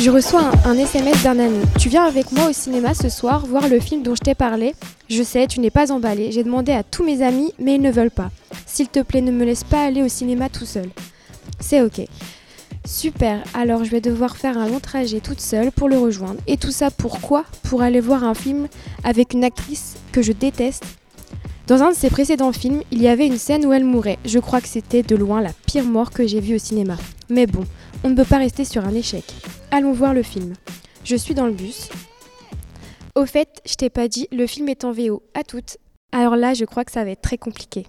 Je reçois un, SMS d'un ami. Tu viens avec moi au cinéma ce soir voir le film dont je t'ai parlé Je sais, tu n'es pas emballé. J'ai demandé à tous mes amis, mais ils ne veulent pas. S'il te plaît, ne me laisse pas aller au cinéma tout seul. C'est ok. Super, alors je vais devoir faire un long trajet toute seule pour le rejoindre. Et tout ça pourquoi? Pour aller voir un film avec une actrice que je déteste. Dans un de ses précédents films, il y avait une scène où elle mourait. Je crois que c'était de loin la pire mort que j'ai vue au cinéma. Mais bon, on ne peut pas rester sur un échec. Allons voir le film. Je suis dans le bus. Au fait, je t'ai pas dit, le film est en VO. À toutes. Alors là, je crois que ça va être très compliqué.